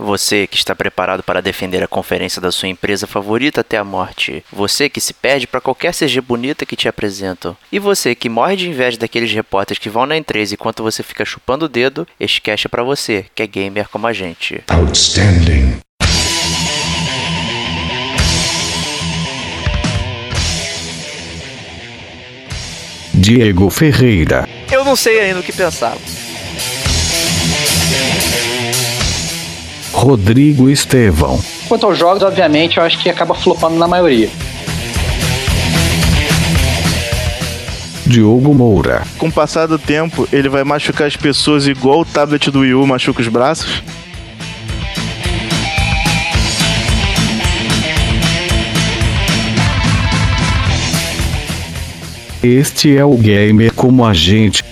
Você que está preparado para defender a conferência da sua empresa favorita até a morte. Você que se perde para qualquer CG bonita que te apresentam. E você que morre de inveja daqueles repórteres que vão na E3 enquanto você fica chupando o dedo, este cast é para você, que é gamer como a gente. Outstanding. Diego Ferreira. Eu não sei ainda o que pensar. Rodrigo Estevão. Quanto aos jogos, obviamente, eu acho que acaba flopando na maioria. Diogo Moura. Com o passar do tempo, ele vai machucar as pessoas igual o tablet do Wii U machuca os braços? Este é o gamer como a gente.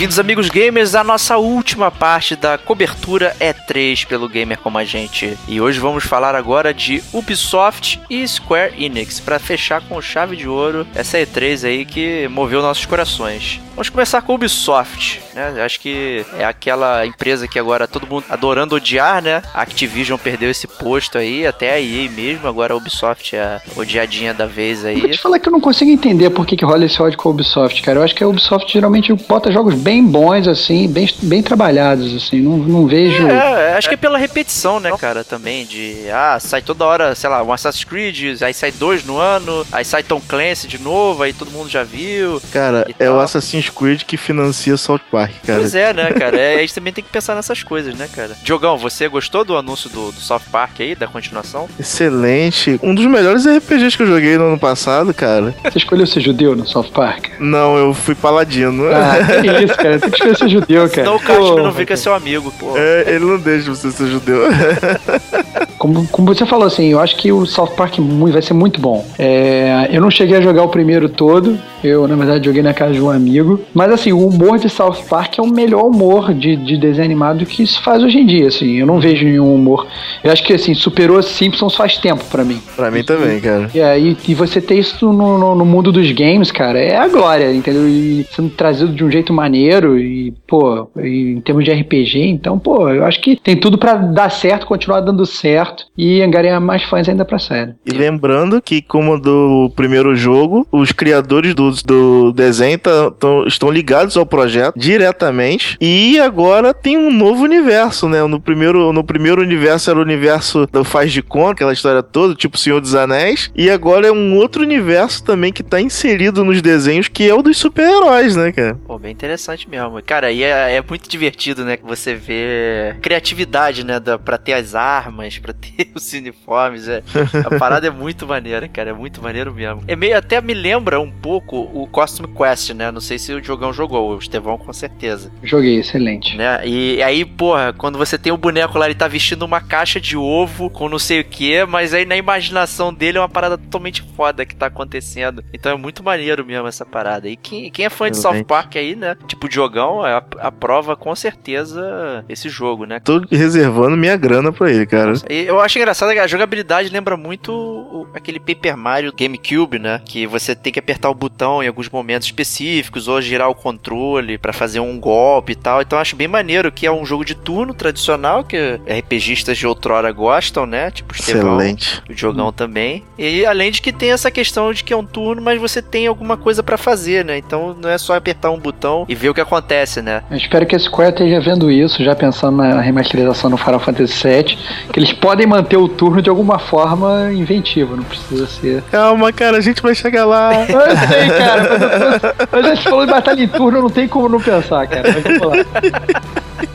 Bem-vindos, amigos gamers, à nossa última parte da cobertura E3 pelo Gamer Como a Gente. E hoje vamos falar agora de Ubisoft e Square Enix, para fechar com chave de ouro essa E3 aí que moveu nossos corações. Vamos começar com Ubisoft, né? Acho que é aquela empresa que agora todo mundo adorando odiar, né? Activision perdeu esse posto aí, até a EA mesmo, agora a Ubisoft é a odiadinha da vez aí. Vou te falar que eu não consigo entender por que, que rola esse ódio com a Ubisoft, cara. Eu acho que a Ubisoft geralmente bota jogos bem bons, assim, bem, bem trabalhados, assim. Não, não vejo. É, acho que é pela repetição, né, cara, também. De ah, sai toda hora, sei lá, um Assassin's Creed, aí sai dois no ano, aí sai Tom Clancy de novo, aí todo mundo já viu. Cara, é tal. o Assassin's Creed que financia South Park, cara. Pois é, né, cara? É, a gente também tem que pensar nessas coisas, né, cara? Diogão, você gostou do anúncio do, do South Park aí, da continuação? Excelente. Um dos melhores RPGs que eu joguei no ano passado, cara. Você escolheu ser judeu no South Park? Não, eu fui paladino. Ah, que isso, cara. Tem que escolher ser judeu, cara. Senão o Pô, não fica seu amigo, pô. É, ele não deixa você ser judeu. Como, como você falou, assim, eu acho que o South Park vai ser muito bom. É, eu não cheguei a jogar o primeiro todo, eu, na verdade, joguei na casa de um amigo. Mas, assim, o humor de South Park é o melhor humor de, de desenho animado que se faz hoje em dia, assim. Eu não vejo nenhum humor. Eu acho que, assim, superou Simpsons faz tempo pra mim. pra mim também, cara. E aí, e você ter isso no, no, no mundo dos games, cara, é a glória, entendeu? E sendo trazido de um jeito maneiro e, pô, e em termos de RPG, então, pô, eu acho que tem tudo pra dar certo, continuar dando certo e angariar mais fãs ainda pra série. E lembrando que, como do primeiro jogo, os criadores do, do desenho tá- tão- estão ligados ao projeto diretamente. E agora tem um novo universo, né? No primeiro, no primeiro universo era o universo do Faz de Conta, aquela história toda, tipo Senhor dos Anéis. E agora é um outro universo também que tá inserido nos desenhos, que é o dos super-heróis, né, cara? Pô, bem interessante mesmo. Cara, e é, é muito divertido, né? Que você vê criatividade, né? Da, pra ter as armas, pra ter os uniformes. É, a parada é muito maneira, cara. É muito maneiro mesmo. É meio, até me lembra um pouco o Costume Quest, né? Não sei se o Diogão jogou, o Estevão com certeza. Joguei, excelente. Né? E aí, porra, quando você tem o boneco lá, ele tá vestindo uma caixa de ovo com não sei o que, mas aí na imaginação dele é uma parada totalmente foda que tá acontecendo. Então é muito maneiro mesmo essa parada. E quem, quem é fã de South. Park aí, né? Tipo, o Diogão, é, aprova com certeza esse jogo, né? Tô reservando minha grana pra ele, cara. E eu acho engraçado que a jogabilidade lembra muito o- aquele Paper Mario GameCube, né? Que você tem que apertar o botão em alguns momentos específicos ou girar o controle pra fazer um golpe e tal. Então eu acho bem maneiro que é um jogo de turno tradicional que RPGistas de outrora gostam, né? Tipo Estevão, Excelente. o Diogão também. E além de que tem essa questão de que é um turno, mas você tem alguma coisa pra fazer, né? Então não é só apertar um botão e ver o que acontece, né? Eu espero que a Square esteja vendo isso, já pensando na remasterização no Final Fantasy VII, que eles podem manter o turno de alguma forma inventiva, não precisa ser. Calma, cara, a gente vai chegar lá. Eu sei, cara, mas, eu, mas a gente falou de batalha em turno, não tem como não pensar, cara. Mas vamos lá.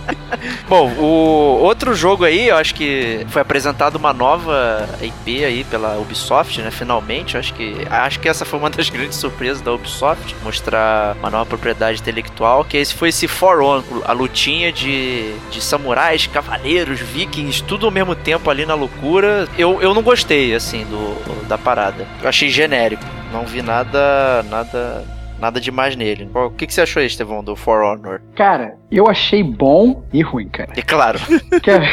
Bom, o outro jogo aí, eu acho que foi apresentado uma nova IP aí pela Ubisoft, né? Finalmente, eu acho que acho que essa foi uma das grandes surpresas da Ubisoft, mostrar uma nova propriedade intelectual, que esse foi esse For Honor, a lutinha de, de samurais, cavaleiros, vikings, tudo ao mesmo tempo ali na loucura. Eu, eu não gostei assim do da parada. Eu achei genérico, não vi nada nada Nada demais nele. O que, que você achou aí, Estevão, do For Honor? Cara, eu achei bom e ruim, cara. E claro. Cara,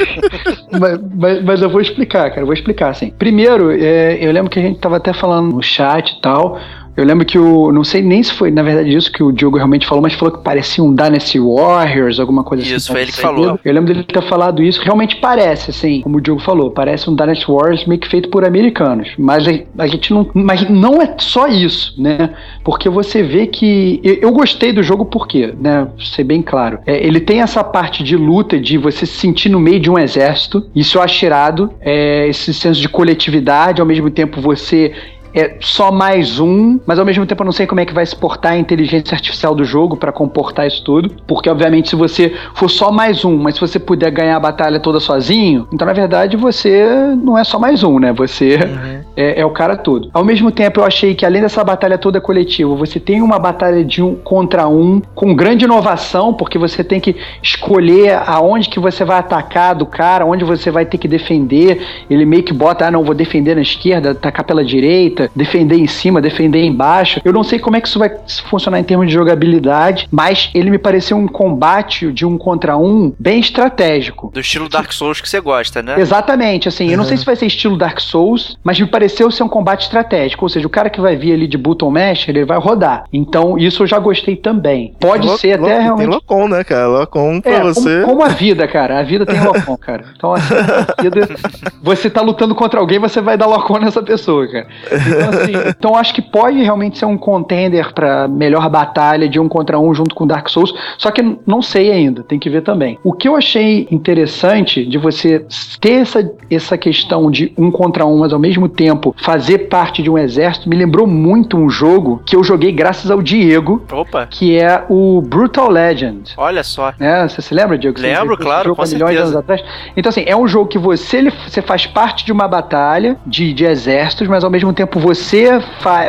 mas, mas, mas eu vou explicar, cara. Eu vou explicar, assim. Primeiro, é, eu lembro que a gente tava até falando no chat e tal. Eu lembro que o. Não sei nem se foi, na verdade, isso que o Diogo realmente falou, mas falou que parecia um Dynasty Warriors, alguma coisa assim. Isso, foi ele que falou. Eu lembro dele ter falado isso. Realmente parece, assim, como o Diogo falou, parece um Dynasty Warriors meio que feito por americanos. Mas a, gente não. Mas não é só isso, né? Porque você vê que. Eu, eu gostei do jogo porque, né? Ser bem claro. É, ele tem essa parte de luta, de você se sentir no meio de um exército. Isso eu acho irado. É, esse senso de coletividade, ao mesmo tempo você é só mais um, mas ao mesmo tempo eu não sei como é que vai se portar a inteligência artificial do jogo para comportar isso tudo, porque obviamente se você for só mais um, mas se você puder ganhar a batalha toda sozinho, então na verdade você não é só mais um, né? Você uhum. é, é, o cara todo. Ao mesmo tempo eu achei que além dessa batalha toda coletiva, você tem uma batalha de um contra um com grande inovação, porque você tem que escolher aonde que você vai atacar do cara, onde você vai ter que defender. Ele meio que bota, ah não, vou defender na esquerda, atacar pela direita defender em cima, defender embaixo. Eu não sei como é que isso vai funcionar em termos de jogabilidade, mas ele me pareceu um combate de um contra um bem estratégico. Do estilo Dark Souls que você gosta, né? Exatamente, assim, uhum. eu não sei se vai ser estilo Dark Souls, mas me pareceu ser um combate estratégico, ou seja, o cara que vai vir ali de button mash, ele vai rodar. Então, isso eu já gostei também. Pode Lo ser até realmente... Tem Locom, né, cara? Locom pra é, você... Como, como, a vida, cara. A vida tem Locom, cara. Então, assim, a vida... Você tá lutando contra alguém, você vai dar Locom nessa pessoa, cara. Então, assim, então acho que pode realmente ser um contender para melhor batalha de um contra um junto com Dark Souls, só que não sei ainda, tem que ver também. O que eu achei interessante de você ter essa, essa questão de um contra um, mas ao mesmo tempo fazer parte de um exército, me lembrou muito um jogo que eu joguei graças ao Diego, Opa. que é o Brutal Legend. Olha só. Né? Você se lembra, Diego? Lembro, você claro, com milhões de anos atrás. Então, assim, é um jogo que você, você faz parte de uma batalha de, de exércitos, mas ao mesmo tempo você,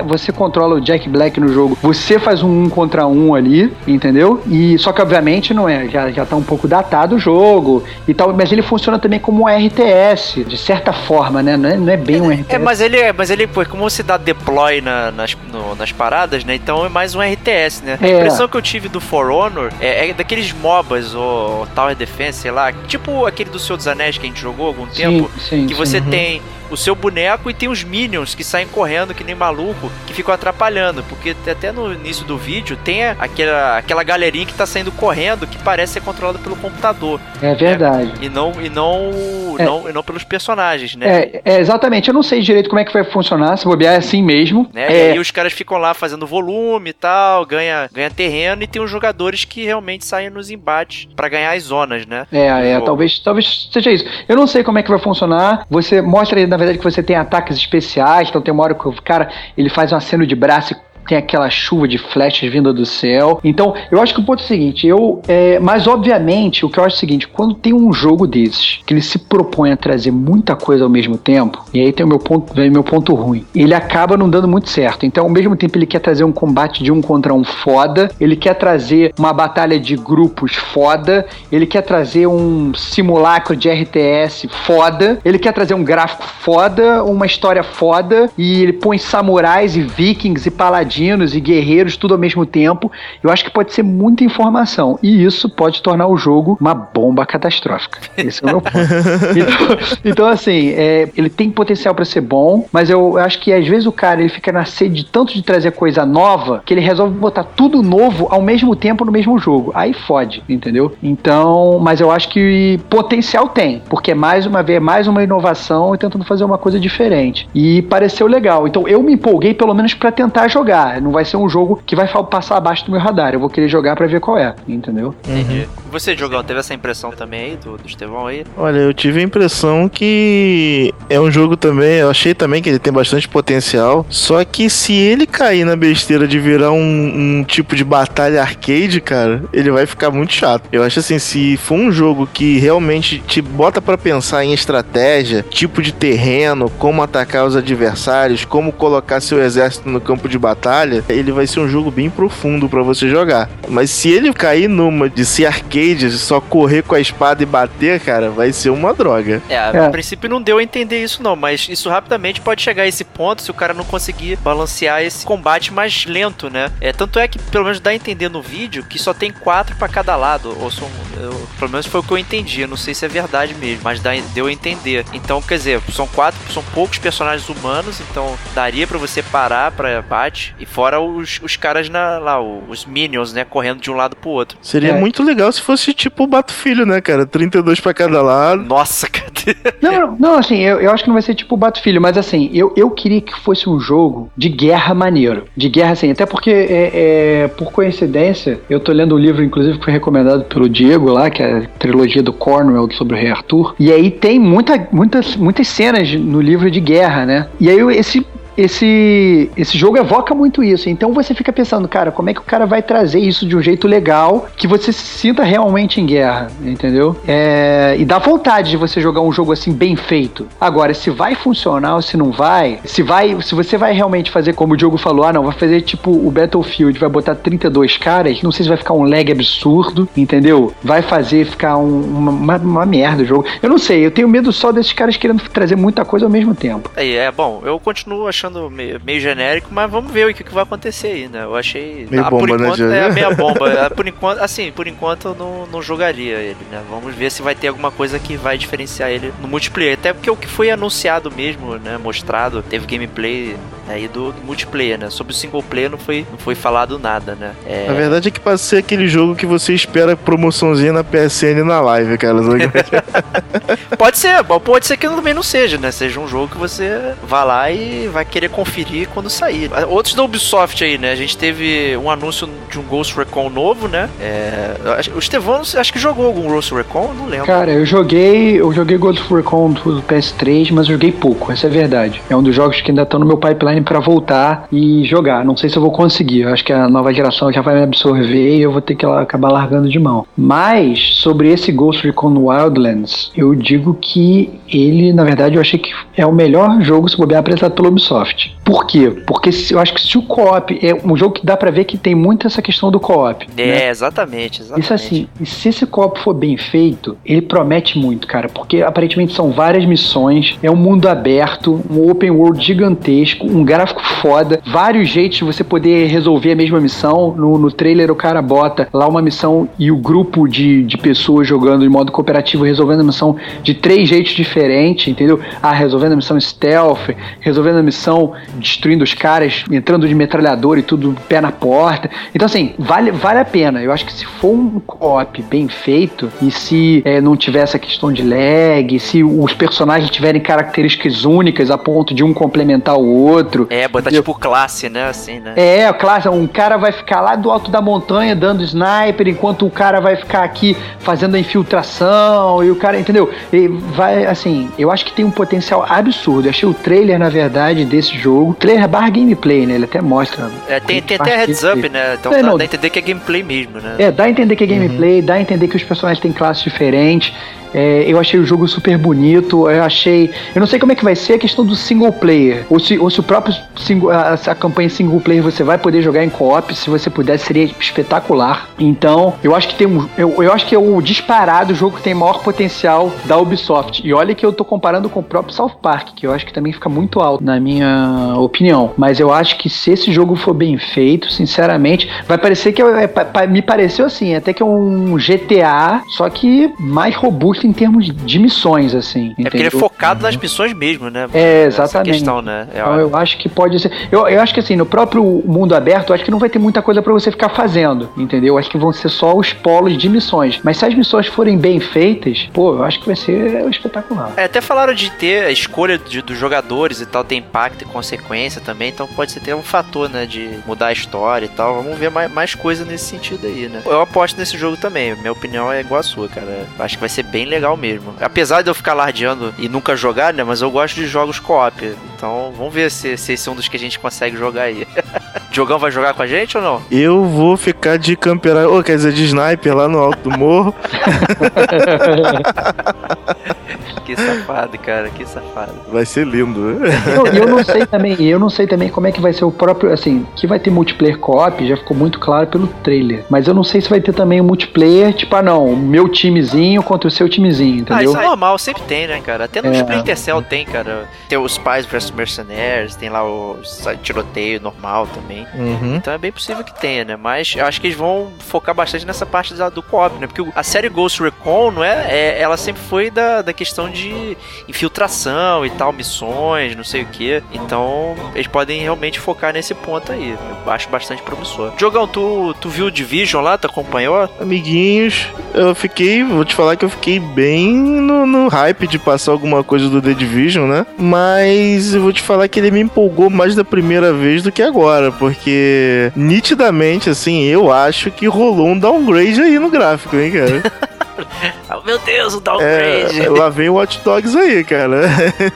você controla o Jack Black no jogo, você faz um um contra um ali, entendeu? E só que obviamente não é, já, já tá um pouco datado o jogo e tal, mas ele funciona também como um RTS, de certa forma, né? Não é, não é bem um RTS. É, mas ele é, mas ele, pô, como você dá deploy na, nas, no, nas paradas, né? Então é mais um RTS, né? A é. impressão que eu tive do For Honor é, é daqueles MOBAs ou Tower Defense, sei lá, tipo aquele do Senhor dos Anéis que a gente jogou há algum tempo, sim, sim, que você sim, tem o seu boneco e tem os minions que saem correndo que nem maluco, que ficam atrapalhando. Porque até no início do vídeo tem aquela, aquela galerinha que tá saindo correndo que parece ser controlada pelo computador. É verdade. Né? E não, e não, é. não, e não pelos personagens, né? É, é, exatamente. Eu não sei direito como é que vai funcionar, se bobear é assim mesmo. Né? É. E aí os caras ficam lá fazendo volume e tal, ganha, ganha terreno e tem os jogadores que realmente saem nos embates para ganhar as zonas, né? É, é, talvez, talvez seja isso. Eu não sei como é que vai funcionar. Você mostra, na verdade que você tem ataques especiais, então tem uma hora que o cara ele faz um aceno de braço e tem aquela chuva de flechas vinda do céu. Então, eu acho que o ponto é o seguinte, eu. É, mas obviamente, o que eu acho é o seguinte, quando tem um jogo desses, que ele se propõe a trazer muita coisa ao mesmo tempo, e aí tem o meu ponto, vem meu ponto ruim, ele acaba não dando muito certo. Então, ao mesmo tempo, ele quer trazer um combate de um contra um foda, ele quer trazer uma batalha de grupos foda, ele quer trazer um simulacro de RTS foda, ele quer trazer um gráfico foda, uma história foda, e ele põe samurais e vikings e paladinos paladinos e guerreiros tudo ao mesmo tempo. Eu acho que pode ser muita informação. E isso pode tornar o jogo uma bomba catastrófica. Esse é o meu ponto. então, então, assim, é, ele tem potencial para ser bom, mas eu acho que às vezes o cara ele fica na sede tanto de trazer coisa nova que ele resolve botar tudo novo ao mesmo tempo no mesmo jogo. Aí fode, entendeu? Então, mas eu acho que potencial tem, porque mais uma vez, mais uma inovação e tentando fazer uma coisa diferente. E pareceu legal. Então eu me empolguei pelo menos para tentar jogar jogar. Não vai ser um jogo que vai passar abaixo do meu radar. Eu vou querer jogar para ver qual é, entendeu? Entendi. Uhum. Você, Jogão, teve essa impressão também aí do, do Estevão aí? Olha, eu tive a impressão que é um jogo também. Eu achei também que ele tem bastante potencial. Só que se ele cair na besteira de virar um, um tipo de batalha arcade, cara, ele vai ficar muito chato. Eu acho assim, se for um jogo que realmente te bota para pensar em estratégia, tipo de terreno, como atacar os adversários, como colocar seu exército no campo de batalha batalha, ele vai ser um jogo bem profundo para você jogar. Mas se ele cair numa de ser arcade, só correr com a espada e bater, cara, vai ser uma droga. É, a princípio não deu a entender isso não, mas isso rapidamente pode chegar a esse ponto se o cara não conseguir balancear esse combate mais lento, né? É, tanto é que pelo menos dá a entender no vídeo que só tem quatro para cada lado, ou são, eu, pelo menos foi o que eu entendi, eu não sei se é verdade mesmo, mas dá, deu a entender. Então, quer dizer, são quatro, são poucos personagens humanos, então daria para você parar para bate e fora os, os caras na, lá, os minions, né, correndo de um lado pro outro. Seria é. muito legal se fosse tipo o Bato Filho, né, cara? 32 para cada lado. Nossa, cadê? Não, não, assim, eu, eu acho que não vai ser tipo o Bato Filho, mas assim, eu, eu queria que fosse um jogo de guerra maneiro. De guerra, assim, até porque, é, é, por coincidência, eu tô lendo um livro, inclusive, que foi recomendado pelo Diego lá, que é a trilogia do Cornwell sobre o Rei Arthur. E aí tem muita, muitas, muitas cenas no livro de guerra, né? E aí esse esse, esse jogo evoca muito isso. Então você fica pensando, cara, como é que o cara vai trazer isso de um jeito legal que você se sinta realmente em guerra, entendeu? É, e dá vontade de você jogar um jogo assim bem feito. Agora, se vai funcionar ou se não vai, se vai, se você vai realmente fazer como o Diogo falou, ah, não, vai fazer tipo o Battlefield, vai botar 32 caras, não sei se vai ficar um lag absurdo, entendeu? Vai fazer ficar um, uma, uma, merda o jogo. Eu não sei, eu tenho medo só desses caras querendo trazer muita coisa ao mesmo tempo. É, é bom, eu continuo achando achando meio, meio, genérico, mas vamos ver o que, que vai acontecer aí, né? Eu achei. Meio ah, bomba, por enquanto, né, é meia bomba. É, por enquanto, assim, por enquanto eu não, não jogaria ele, né? Vamos ver se vai ter alguma coisa que vai diferenciar ele no multiplayer. Até porque o que foi anunciado mesmo, né? Mostrado, teve gameplay aí do, do multiplayer, né? Sobre o single player não foi, não foi falado nada, né? É... A verdade é que pode ser aquele jogo que você espera promoçãozinha na PSN na live, cara. pode ser, pode ser que também não seja, né? Seja um jogo que você vá lá e vai querer conferir quando sair. Outros da Ubisoft aí, né? A gente teve um anúncio de um Ghost Recon novo, né? É... O Estevão, acho que jogou algum Ghost Recon, não lembro. Cara, eu joguei, eu joguei Ghost Recon do PS3, mas joguei pouco, essa é a verdade. É um dos jogos que ainda estão no meu pipeline para voltar e jogar. Não sei se eu vou conseguir. Eu acho que a nova geração já vai me absorver e eu vou ter que acabar largando de mão. Mas sobre esse Ghost Recon Wildlands, eu digo que ele, na verdade, eu achei que é o melhor jogo se bobear apresentado pela Ubisoft. Por quê? Porque eu acho que se o co-op é um jogo que dá para ver que tem muito essa questão do co-op. É, né? exatamente, exatamente. Isso assim, e se esse co-op for bem feito, ele promete muito, cara, porque aparentemente são várias missões, é um mundo aberto, um open world gigantesco, um gráfico foda, vários jeitos de você poder resolver a mesma missão. No, no trailer o cara bota lá uma missão e o grupo de, de pessoas jogando de modo cooperativo resolvendo a missão de três jeitos diferentes, entendeu? Ah, resolvendo a missão stealth, resolvendo a missão destruindo os caras, entrando de metralhador e tudo pé na porta. Então, assim, vale, vale a pena. Eu acho que se for um co-op bem feito e se é, não tiver essa questão de lag, se os personagens tiverem características únicas a ponto de um complementar o outro. É, botar tipo classe, né? Assim, né? É, classe. Um cara vai ficar lá do alto da montanha dando sniper, enquanto o cara vai ficar aqui fazendo a infiltração e o cara, entendeu? E vai, assim, eu acho que tem um potencial absurdo. Eu achei o trailer, na verdade, desse jogo. Trailer barra gameplay, né? Ele até mostra. É, tem, tem até heads up, né? Então é, dá, não, dá a entender que é gameplay mesmo, né? É, dá a entender que é gameplay, uhum. dá a entender que os personagens têm classes diferentes. É, eu achei o jogo super bonito. Eu achei. Eu não sei como é que vai ser a questão do single player. Ou se, ou se o próprio single, a, a campanha single player você vai poder jogar em co-op. Se você puder, seria espetacular. Então, eu acho que tem um. Eu, eu acho que é o disparado o jogo que tem maior potencial da Ubisoft. E olha que eu tô comparando com o próprio South Park, que eu acho que também fica muito alto, na minha opinião. Mas eu acho que se esse jogo for bem feito, sinceramente, vai parecer que é, é, me pareceu assim, até que é um GTA, só que mais robusto em termos de missões, assim. É porque ele é focado nas missões mesmo, né? É, exatamente. Essa questão, né? É então, eu acho que pode ser. Eu, eu acho que assim, no próprio mundo aberto, eu acho que não vai ter muita coisa para você ficar fazendo, entendeu? Eu acho que vão ser só os polos de missões. Mas se as missões forem bem feitas, pô, eu acho que vai ser espetacular. É, até falaram de ter a escolha de, dos jogadores e tal, tem impacto e consequência também, então pode ser ter um fator, né, de mudar a história e tal. Vamos ver mais, mais coisa nesse sentido aí, né? Eu aposto nesse jogo também, minha opinião é igual a sua, cara. Acho que vai ser bem legal mesmo. Apesar de eu ficar lardeando e nunca jogar, né? Mas eu gosto de jogos co-op. Então vamos ver se, se esse é um dos que a gente consegue jogar aí. Diogão vai jogar com a gente ou não? Eu vou ficar de camperar, ou quer dizer, de sniper lá no alto do morro. Que safado, cara, que safado. Vai ser lindo. né? Eu, eu não sei também, eu não sei também como é que vai ser o próprio, assim, que vai ter multiplayer co-op, já ficou muito claro pelo trailer. Mas eu não sei se vai ter também o multiplayer, tipo, ah não, meu timezinho contra o seu timezinho, Ah, entendeu? isso é normal, sempre tem, né, cara? Até no É. Splinter Cell tem, cara. Tem os pais versus mercenários, tem lá o tiroteio normal também. Uhum. Então é bem possível que tenha, né? Mas eu acho que eles vão focar bastante nessa parte do co-op, né? Porque a série Ghost Recon, não é, é- ela sempre foi da, da questão de infiltração e tal, missões, não sei o que. Então eles podem realmente focar nesse ponto aí. Eu acho bastante promissor. Diogão, tu, tu viu o Division lá? Tu acompanhou? Amiguinhos, eu fiquei, vou te falar que eu fiquei bem no, no hype de passar alguma coisa do The Division, né? Mas eu vou te falar que ele me empolgou mais da primeira vez do que agora, porque nitidamente, assim, eu acho que rolou um downgrade aí no gráfico, hein, cara? Ah, meu Deus, o downgrade! É, lá vem o Watch Dogs aí, cara.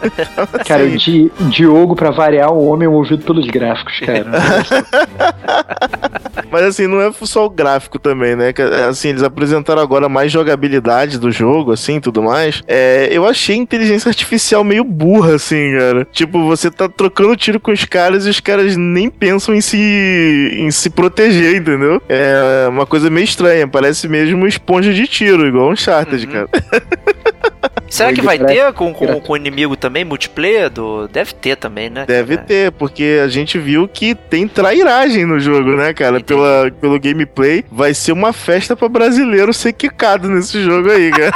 Cara, o Assim, Di- Diogo, pra variar, o homem é movido pelos gráficos, cara. Mas assim, não é só o gráfico também, né? Assim, eles apresentaram agora mais jogabilidade do jogo, assim, tudo mais. É, eu achei a inteligência artificial meio burra, assim, cara. Tipo, você tá trocando tiro com os caras e os caras nem pensam em se, em se proteger, entendeu? É uma coisa meio estranha. Parece mesmo esponja de tiro, igual um Uncharted, Uhum. cara. Será que vai ter com, com, com o inimigo também, multiplayer? Do... Deve ter também, né? Deve cara? ter, porque a gente viu que tem trairagem no jogo, né, cara? Pela, pelo gameplay. Vai ser uma festa pra brasileiro ser quicado nesse jogo aí, cara.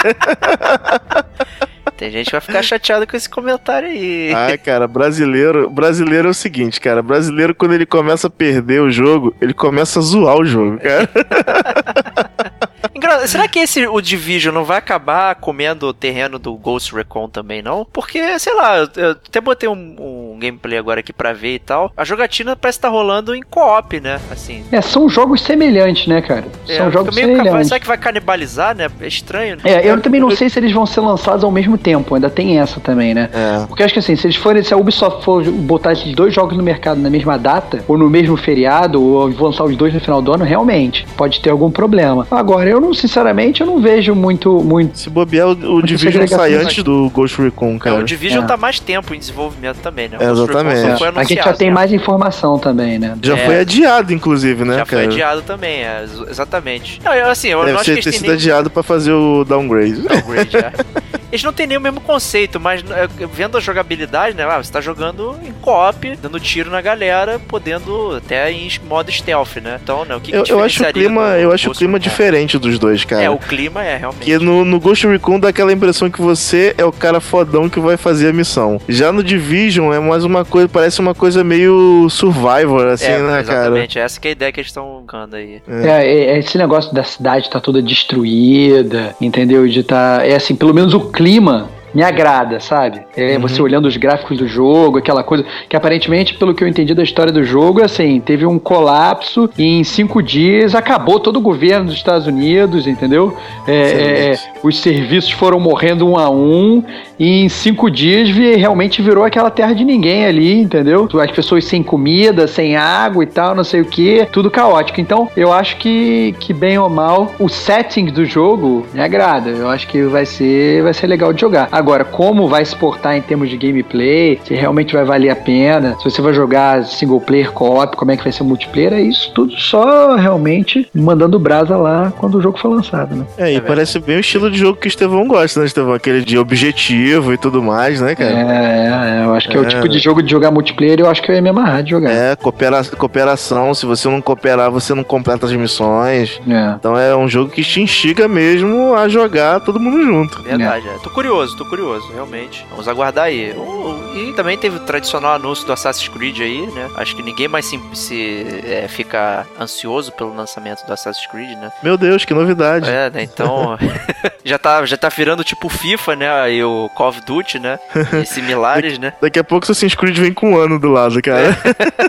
Tem gente que vai ficar chateado com esse comentário aí. Ai, cara, brasileiro. Brasileiro é o seguinte, cara. Brasileiro, quando ele começa a perder o jogo, ele começa a zoar o jogo, cara. Será que esse, o Division, não vai acabar comendo o terreno do Ghost Recon também, não? Porque, sei lá, eu, eu até botei um, um gameplay agora aqui pra ver e tal. A jogatina parece estar rolando em co-op, né? Assim. É, são jogos semelhantes, né, cara? É, São jogos capaz- semelhantes. será que vai canibalizar, né? É estranho, né? É, eu também não sei se eles vão ser lançados ao mesmo tempo, ainda tem essa também, né? É. Porque eu acho que assim, se eles forem, se a Ubisoft for botar esses dois jogos no mercado na mesma data, ou no mesmo feriado, ou lançar os dois no final do ano, realmente pode ter algum problema. Agora, eu não, sinceramente, eu não vejo muito, muito. Se bobear, o, o Division sai antes do Ghost Recon, É, cara. o Division É. tá mais tempo em desenvolvimento também, né? O É, Ghost Recon exatamente. foi a gente já tem né? mais informação também, né? Já É. foi adiado, inclusive, né, Já foi cara? adiado também, é, ex- exatamente. Não, eu, assim, eu não Deve acho ser que ter sido adiado pra fazer o downgrade. downgrade, é. Eles não têm nem o mesmo conceito, mas é, vendo a jogabilidade, né? Ah, você tá jogando em co-op, dando tiro na galera, podendo até em modo stealth, né? Então, né, o que, Eu, que eu acho o clima, do eu acho o clima Recon? diferente dos dois, cara. É, o clima é realmente. Porque no, no Ghost Recon dá aquela impressão que você é o cara fodão que vai fazer a missão. Já no Division é mais uma coisa, parece uma coisa meio Survivor, assim, é, né, cara? exatamente, essa que é a ideia que eles estão dando aí. É, é, é esse negócio da cidade tá toda destruída, entendeu? De tá. É assim, pelo menos o clima clima me agrada, sabe? É Uhum. você olhando os gráficos do jogo, aquela coisa que aparentemente, pelo que eu entendi da história do jogo, assim, teve um colapso e em cinco dias acabou todo o governo dos Estados Unidos, entendeu? É, é, Excelente. os serviços foram morrendo um a um e em cinco dias vi- realmente virou aquela terra de ninguém ali, entendeu? As pessoas sem comida, sem água e tal, não sei o que, tudo caótico. Então, eu acho que, que bem ou mal, o setting do jogo me agrada. Eu acho que vai ser, vai ser legal de jogar. Agora, como vai se portar em termos de gameplay, se realmente vai valer a pena, se você vai jogar single player, co-op, como é que vai ser o multiplayer, é isso tudo só realmente mandando brasa lá quando o jogo for lançado, né? É, e É parece bem o estilo de jogo que o Estevão gosta, né, Estevão? Aquele de objetivo e tudo mais, né, cara? É, é, eu acho que é, o É. tipo de jogo de jogar multiplayer, eu acho que eu ia me amarrar de jogar. É, coopera cooperação. Se você não cooperar, você não completa as missões. É. Então é um jogo que te instiga mesmo a jogar todo mundo junto. Verdade, é. Tô curioso, tô curioso, realmente. Vamos aguardar aí. E também teve o tradicional anúncio do Assassin's Creed aí, né? Acho que ninguém mais se, se é, fica ansioso pelo lançamento do Assassin's Creed, né? Meu Deus, que novidade. É, né? Então. já, tá, já tá virando tipo FIFA, né? E o Call of Duty, né? E similares, né? Daqui a pouco o Assassin's Creed vem com um ano do lado, cara.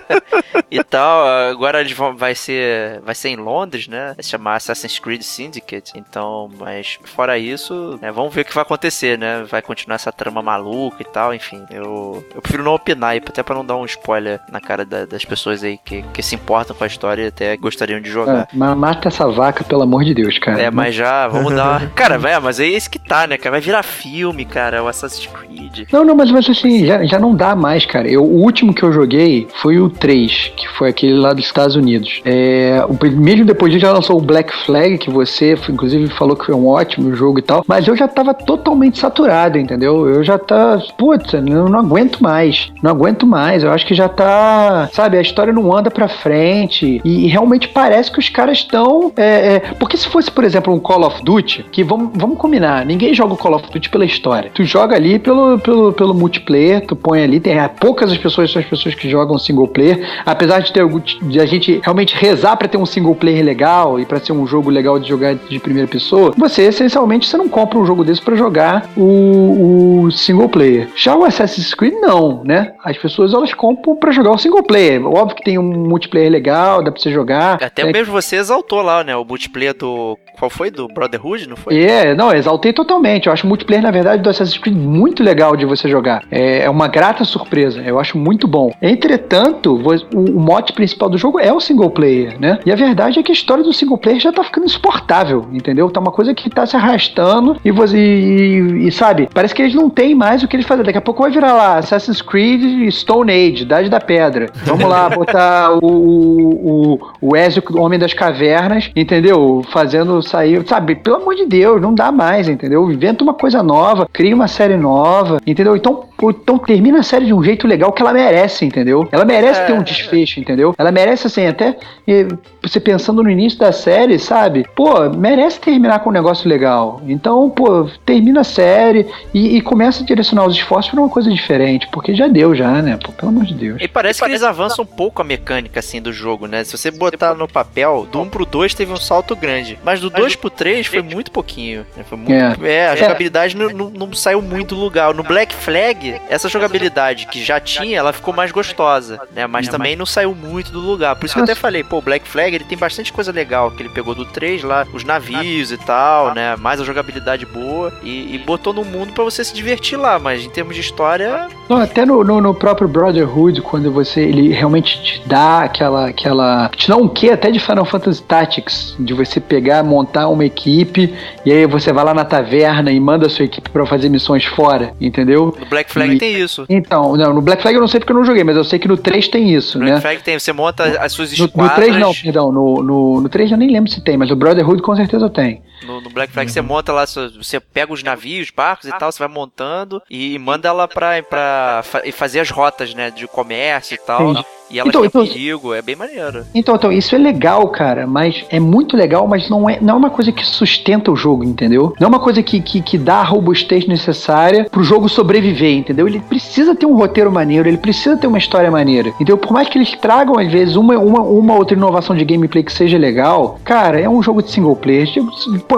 E tal. Agora eles vão. Vai ser. Vai ser em Londres, né? Vai se chamar Assassin's Creed Syndicate. Então, mas fora isso, né, vamos ver o que vai acontecer, né? vai continuar essa trama maluca e tal, enfim. Eu, eu prefiro não opinar, até pra não dar um spoiler na cara da- das pessoas aí que, que se importam com a história e até gostariam de jogar. É, mas mata essa vaca, pelo amor de Deus, cara. É, mas já, vamos dar. uma- Cara, vai, mas é esse que tá, né, cara? Vai virar filme, cara, o Assassin's Creed. Não, não, mas, mas assim, já, já não dá mais, cara. Eu, o último que eu joguei foi o 3, que foi aquele lá dos Estados Unidos. É, o, mesmo depois disso já lançou o Black Flag, que você, inclusive, falou que foi um ótimo jogo e tal. Mas eu já tava totalmente saturado, entendeu? Eu já tá. Putz, eu não aguento mais. Não aguento mais. Eu acho que já tá. Sabe, a história não anda pra frente. E, e realmente parece que os caras estão. é, é, porque se fosse, por exemplo, um Call of Duty, que vamos, combinar, ninguém joga o Call of Duty pela história. Tu joga ali pelo, pelo, pelo multiplayer, tu põe ali, tem é, poucas as pessoas são as pessoas que jogam single player, apesar de ter de a gente realmente rezar pra ter um single player legal e pra ser um jogo legal de jogar de primeira pessoa, você essencialmente você não compra um jogo desse pra jogar o, o single player. Já o Assassin's Creed não, né? As pessoas elas compram pra jogar o single player. Óbvio que tem um multiplayer legal, dá pra você jogar. Até É, mesmo você exaltou lá, né? O multiplayer do. Qual foi? Do Brotherhood, não foi? É, não, exaltei totalmente. Eu acho o multiplayer, na verdade, do Assassin's Creed muito legal de você jogar. É, é uma grata surpresa. Eu acho muito bom. Entretanto, o mote principal do jogo é o single player, né? E a verdade é que a história do single player já tá ficando insuportável, entendeu? Tá uma coisa que tá se arrastando e você. E, e, sabe, parece que eles não têm mais o que eles fazem. Daqui a pouco vai virar lá Assassin's Creed Stone Age, Idade da Pedra. Vamos lá botar o, o, o, o Ezio, o Homem das Cavernas, entendeu? Fazendo sair, sabe? Pelo amor de Deus, não dá mais, entendeu? Inventa uma coisa nova, cria uma série nova, entendeu? Então, pô, então termina a série de um jeito legal que ela merece, entendeu? Ela merece É. ter um desfecho, entendeu? Ela merece, assim, até eh, você pensando no início da série, sabe? Pô, merece terminar com um negócio legal. Então, pô, termina a série e, e começa a direcionar os esforços pra uma coisa diferente, porque já deu, já, né? Pô, pelo amor de Deus. E parece que eles avançam um pouco a mecânica, assim, do jogo, né? Se você botar no papel, do 1 pro 2 teve um salto grande. Mas do 2 pro 3 foi muito pouquinho. né? Foi muito... É. É, a É. jogabilidade não, não- não saiu muito do lugar. No Black Flag, essa jogabilidade que já tinha, ela ficou mais gostosa, né? Mas também não saiu muito do lugar. Por isso que eu até falei, pô, o Black Flag, ele tem bastante coisa legal que ele pegou do 3 lá, os navios e tal, né? Mais a jogabilidade boa e, e botou no mundo pra você se divertir lá. Mas em termos de história, Não, até no, no, no próprio Brotherhood, quando você ele realmente te dá aquela aquela te dá um quê até de Final Fantasy Tactics, de você pegar, montar uma equipe e aí você vai lá na taverna e manda a sua equipe pra fazer missões fora, entendeu? no Black Flag E- tem isso. Então, não, no Black Flag eu não sei porque eu não joguei, mas eu sei que no 3 tem isso, No Black né? Flag tem, você monta as suas No, esquadras. no 3 não, perdão, no, no, no 3 eu nem lembro se tem, mas o Brotherhood com certeza tem. No, no Black Flag você monta lá, você pega os navios, barcos e tal, você vai montando e manda ela pra, pra fa- fazer as rotas, né, de comércio e tal. Entendi. E ela Então, então- perigo, é bem maneiro. Então, então, isso é legal, cara, mas é muito legal, mas não é, não é uma coisa que sustenta o jogo, entendeu? Não é uma coisa que, que, que dá a robustez necessária pro jogo sobreviver, entendeu? Ele precisa ter um roteiro maneiro, ele precisa ter uma história maneira, entendeu? Por mais que eles tragam, às vezes, uma, uma, uma outra inovação de gameplay que seja legal, cara, é um jogo de single player. Tipo,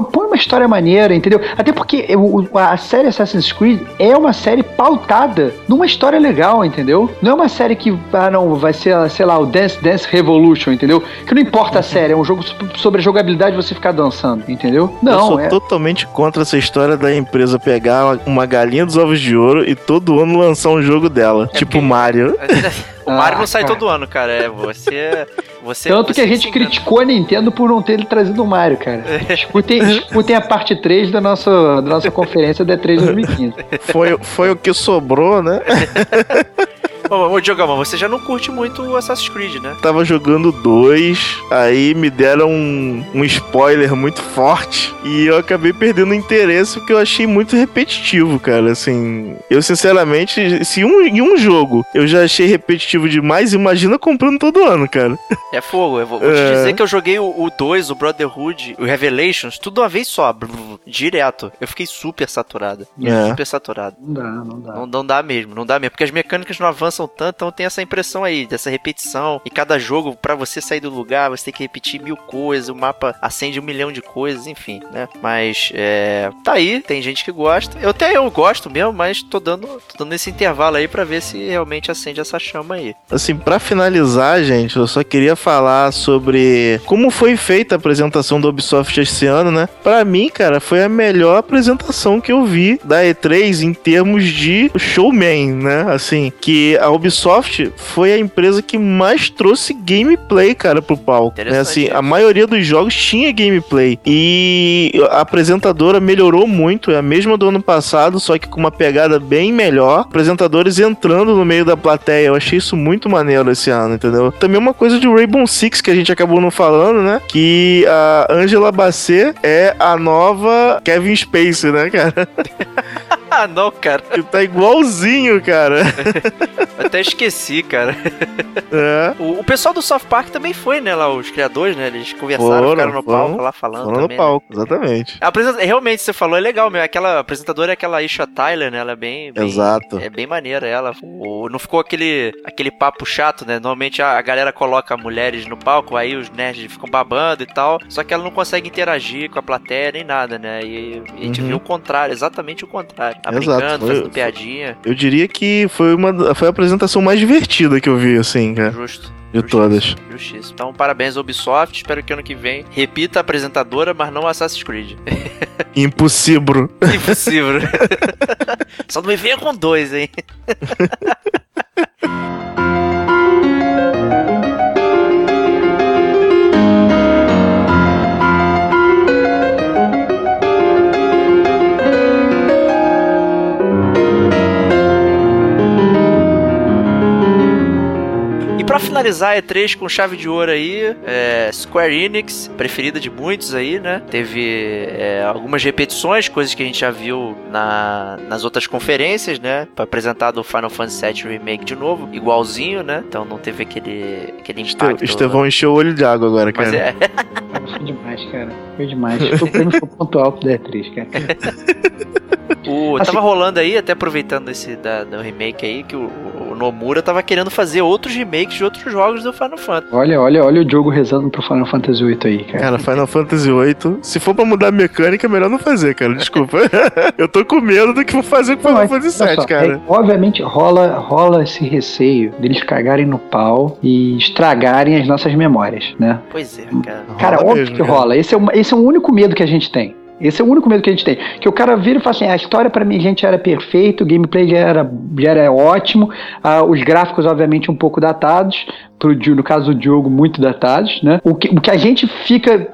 Põe, uma história maneira, entendeu? Até porque a série Assassin's Creed é uma série pautada numa história legal, entendeu? Não é uma série que, ah, não, vai ser, sei lá, o Dance Dance Revolution, entendeu? Que não importa a série, é um jogo so- sobre a jogabilidade de você ficar dançando, entendeu? eu Não, sou é. totalmente contra essa história da empresa pegar uma- galinha dos ovos de ouro e todo ano lançar um jogo dela. tipo porque- Mario. o Mario Ah, não sai cara. todo ano, cara. É, você. você Tanto que você a gente criticou a Nintendo por não ter trazido o Mario, cara. Escutem, escutem a parte 3 da nossa, da nossa conferência D3 2015. Foi, foi o que sobrou, né? Ô, Diogama, você já não curte muito o Assassin's Creed, né? Tava jogando dois, aí me deram um, um spoiler muito forte e eu acabei perdendo o interesse porque eu achei muito repetitivo, cara. Assim, eu sinceramente, se um, em um jogo eu já achei repetitivo demais, imagina comprando todo ano, cara. É fogo. Eu vou, vou te É. dizer que eu joguei o 2, o, Brotherhood, o Revelations, tudo uma vez só, brr, direto. Eu fiquei super saturado. É. Super saturado. Não dá, não dá. Não, não dá mesmo, não dá mesmo. Porque as mecânicas não avançam tanto, então tem essa impressão aí, dessa repetição. E cada jogo, para você sair do lugar, você tem que repetir mil coisas, o mapa acende um milhão de coisas, enfim, né? Mas é, tá aí, tem gente que gosta. Eu até eu gosto mesmo, mas tô dando, tô dando esse intervalo aí para ver se realmente acende essa chama aí. Assim, para finalizar, gente, eu só queria falar sobre como foi feita a apresentação do Ubisoft esse ano, né? Para mim, cara, foi a melhor apresentação que eu vi da E3 em termos de showman, né? Assim, que a Ubisoft foi a empresa que mais trouxe gameplay, cara, pro palco. Né? Assim, a maioria dos jogos tinha gameplay e a apresentadora melhorou muito, é a mesma do ano passado, só que com uma pegada bem melhor. Apresentadores entrando no meio da plateia, eu achei isso muito maneiro esse ano, entendeu? Também uma coisa de Rainbow Six que a gente acabou não falando, né? Que a Angela Bassett é a nova Kevin Spacey, né, cara? ah, não, cara. Ele tá igualzinho, cara. Até esqueci, cara. É. O, o, pessoal do South Park também foi, né, lá, os criadores, né? Eles conversaram, foram, ficaram no foram, palco lá falando foram também. no palco, né? exatamente. A apresenta... Realmente, você falou, é legal mesmo. Aquela apresentadora é aquela Isha Tyler, né? Ela é bem, bem... Exato. É bem maneira ela. O... Não ficou aquele, aquele papo chato, né? Normalmente a, a galera coloca mulheres no palco, aí os nerds ficam babando e tal. Só que ela não consegue interagir com a plateia nem nada, né? E, e a gente uhum. viu o contrário, exatamente o contrário. Tá Exato, brincando, foi, fazendo piadinha. Eu diria que foi uma foi a apresentação mais divertida que eu vi, assim, cara. Justo. De Justiça, todas. Justiça. Então, parabéns Ubisoft. Espero que ano que vem repita a apresentadora, mas não Assassin's Creed. Impossível. Impossível. Só não me venha com dois, hein? finalizar a E3 com chave de ouro aí, é, Square Enix, preferida de muitos aí, né? Teve é, algumas repetições, coisas que a gente já viu na, nas outras conferências, né? Pra apresentar o Final Fantasy VII Remake de novo, igualzinho, né? Então não teve aquele, aquele impacto. Estevão encheu o olho de água agora, cara. Mas é. Foi demais, cara. Foi demais. Foi o prêmio foi ponto alto da E3, cara. O, assim, tava rolando aí, até aproveitando esse da, do remake aí, que o, o, Nomura tava querendo fazer outros remakes de outros jogos do Final Fantasy. Olha, olha, olha o jogo rezando pro Final Fantasy VIII aí, cara. Cara, Final Fantasy VIII, se for pra mudar a mecânica, é melhor não fazer, cara. Desculpa. eu tô com medo do que vou fazer com o Final Fantasy VII, cara. É, obviamente rola, rola esse receio deles cagarem no pau e estragarem as nossas memórias, né? Pois é, cara. Cara, rola óbvio mesmo, que cara. rola. Esse é, o, esse é o único medo que a gente tem. Esse é o único medo que a gente tem. Que o cara vira e fala assim: a história para mim, gente, era perfeito, o gameplay já era, já era ótimo, ah, os gráficos, obviamente, um pouco datados, pro, no caso do Diogo, muito datados, né? O que, o que a gente fica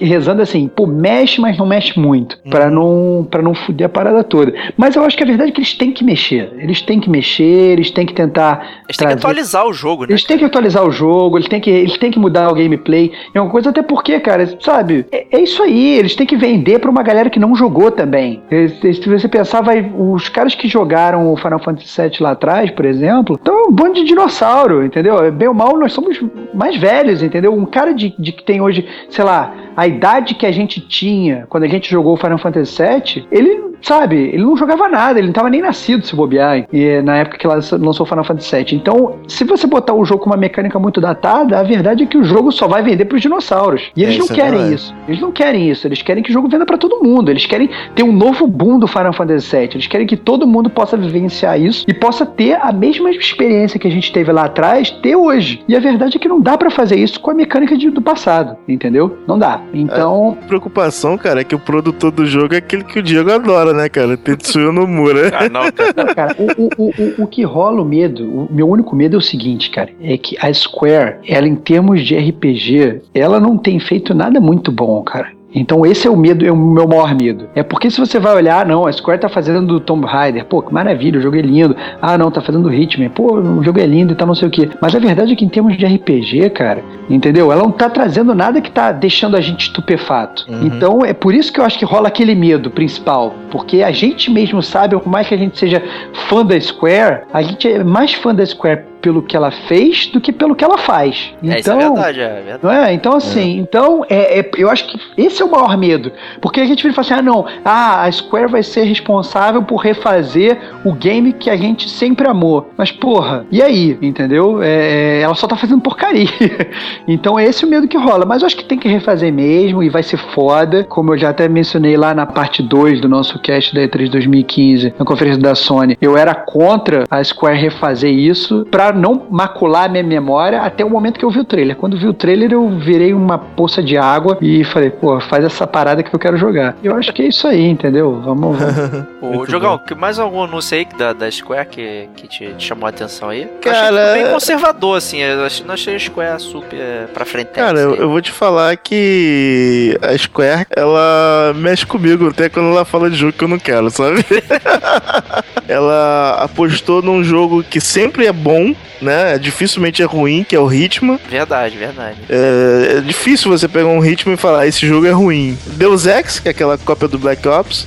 rezando assim, pô, mexe, mas não mexe muito, hum. para não para não fuder a parada toda. Mas eu acho que a verdade é que eles têm que mexer. Eles têm que mexer, eles têm que tentar. Eles têm que atualizar o jogo, né? Eles têm que atualizar o jogo, eles têm que, eles têm que mudar o gameplay. É uma coisa, até porque, cara, sabe? É, é isso aí, eles têm que vender pra uma galera que não jogou também. Se você pensar, vai, os caras que jogaram o Final Fantasy VII lá atrás, por exemplo, é um bando de dinossauro, entendeu? É bem ou mal nós somos mais velhos, entendeu? Um cara de, de que tem hoje, sei lá, a idade que a gente tinha quando a gente jogou Final Fantasy VII, ele sabe, ele não jogava nada, ele não estava nem nascido se bobear, e, na época que lançou Final Fantasy VII. Então, se você botar o jogo com uma mecânica muito datada, a verdade é que o jogo só vai vender para os dinossauros. E eles é, não querem é isso. Eles não querem isso. Eles querem que o jogo venda para todo mundo. Eles querem ter um novo boom do Final Fantasy VII. Eles querem que todo mundo possa vivenciar isso e possa ter a mesma experiência que a gente teve lá atrás, ter hoje. E a verdade é que não dá para fazer isso com a mecânica de, do passado, entendeu? Não dá. Então. A preocupação, cara, é que o produtor do jogo é aquele que o Diego adora né, cara? Tetsuya Nomura. ah, não, cara. cara o, o, o, o que rola o medo, o meu único medo é o seguinte, cara, é que a Square, ela em termos de RPG, ela não tem feito nada muito bom, cara. Então esse é o medo, é o meu maior medo. É porque se você vai olhar, não, a Square tá fazendo Tomb Raider, pô, que maravilha, o jogo é lindo. Ah, não, tá fazendo Hitman, pô, o jogo é lindo e tal, não sei o quê. Mas a verdade é que em termos de RPG, cara, entendeu? Ela não tá trazendo nada que tá deixando a gente estupefato. Uhum. Então é por isso que eu acho que rola aquele medo principal, porque a gente mesmo sabe, por mais que a gente seja fã da Square, a gente é mais fã da Square pelo que ela fez do que pelo que ela faz. É, isso é Então, verdade, é verdade. não é? Então, assim, então, é, é- eu acho que esse é o maior medo. Porque a gente vira e fala assim: ah, não, ah, a Square vai ser responsável por refazer o game que a gente sempre amou. Mas, porra, e aí? Entendeu? É, é, ela só tá fazendo porcaria. então, é esse o medo que rola. Mas eu acho que tem que refazer mesmo e vai ser foda. Como eu já até mencionei lá na parte 2 do nosso cast da E3 2015, na conferência da Sony, eu era contra a Square refazer isso pra não macular a minha memória até o momento que eu vi o trailer. Quando vi o trailer, eu virei uma poça de água e falei, pô, faz essa parada que eu quero jogar. Eu acho que é isso aí, entendeu? Vamos. vamos. Ô, Jogão, que mais algum anúncio aí da, da Square que, que te, te chamou a atenção aí? Eu achei Cara, bem conservador, assim. Eu achei- não achei a Square super eh, pra frente. Cara, eu, eu vou te falar que a Square, ela mexe comigo até quando ela fala de jogo que eu não quero, sabe? ela apostou num jogo que sempre é bom, né? Dificilmente é ruim, que é o Hitman. Verdade, verdade. É, é difícil você pegar um Hitman e falar, esse jogo é ruim. Deus Ex, que é aquela cópia do Black Ops.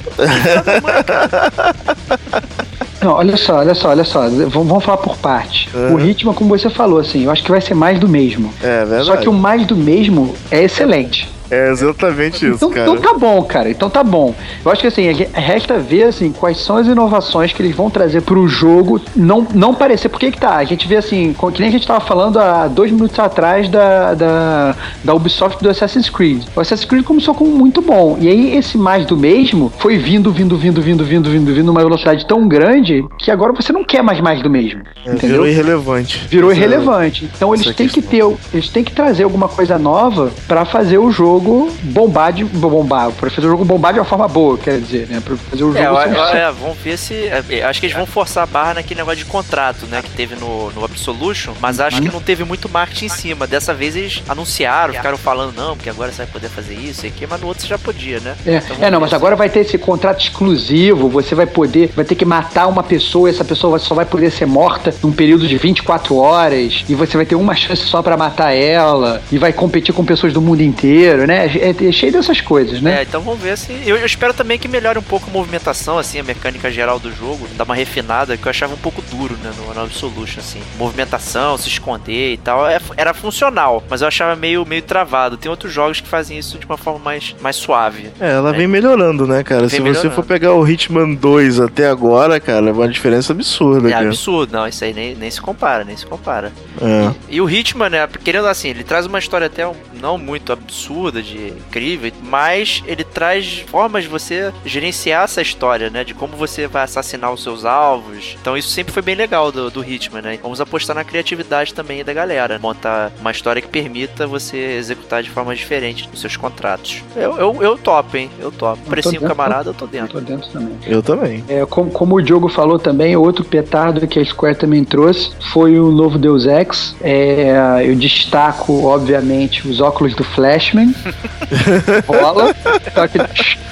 Não, olha só, olha só, olha só. Vamos, vamos falar por parte. Uhum. O ritmo, como você falou, assim, eu acho que vai ser mais do mesmo. É verdade. Só que o mais do mesmo é excelente. É exatamente isso, Então, cara. então tá bom, cara. Então tá bom. Eu acho que assim, resta ver assim, quais são as inovações que eles vão trazer pro jogo não, não parecer. Por que que tá? A gente vê assim, que nem a gente tava falando há dois minutos atrás da, da, da Ubisoft do Assassin's Creed. O Assassin's Creed começou como muito bom. E aí esse mais do mesmo foi vindo, vindo, vindo, vindo, vindo, vindo, vindo numa velocidade tão grande que agora você não quer mais mais do mesmo. É, entendeu? virou irrelevante. Virou irrelevante. Então eles essa têm que ter, eles têm que trazer alguma coisa nova pra fazer o jogo bombar de bombar, para fazer o jogo bombar de uma forma boa, quer dizer, né? Pra fazer o jogo É, eu- é, vamos ver se. é, acho que eles vão forçar a barra naquele negócio de contrato, né? Que teve no, no Absolution, mas acho que não teve muito marketing em cima. Dessa vez eles anunciaram, ficaram falando, não, porque agora você vai poder fazer isso e aqui, mas no outro você já podia, né? É, Então, é, não, mas agora vai ter esse contrato exclusivo, você vai poder, vai ter que matar uma pessoa, essa pessoa só vai poder ser morta num período de 24 horas, e você vai ter uma chance só pra matar ela, e vai competir com pessoas do mundo inteiro, né? É, é cheio dessas coisas, né? É, então vamos ver se. Eu, eu espero também que melhore um pouco a movimentação, assim, a mecânica geral do jogo, dar uma refinada, que eu achava um pouco duro, né, no, no Absolution, assim. Movimentação, se esconder e tal, é- era funcional, mas eu achava meio, meio travado. Tem outros jogos que fazem isso de uma forma mais, mais suave. É, ela vem melhorando, né, cara? Vem Se você melhorando. for pegar o Hitman 2 até agora, cara, é uma diferença absurda, É cara. absurdo, não, isso aí nem, nem se compara, nem se compara. É. E o Hitman, né, querendo assim, ele traz uma história até um- não muito absurda, de incrível, mas ele traz formas de você gerenciar essa história, né, de como você vai assassinar os seus alvos. Então isso sempre foi bem legal do, do Hitman, né. Vamos apostar na criatividade também da galera, montar uma história que permita você executar de forma diferente os seus contratos. Eu, eu, eu topo, hein, eu topo. Precinho dentro. camarada, eu tô Eu dentro. tô dentro também. Eu também. É, como, como o Diogo falou também, outro petardo que a Square também trouxe foi o novo Deus Ex. É, eu destaco, obviamente, os óculos do Flashman. Rola. Só que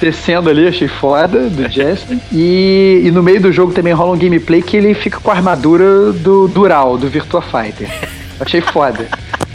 descendo ali, achei foda, do Jesse. E, e no meio do jogo também rola um gameplay que ele fica com a armadura do Dural, do Virtua Fighter. Achei foda.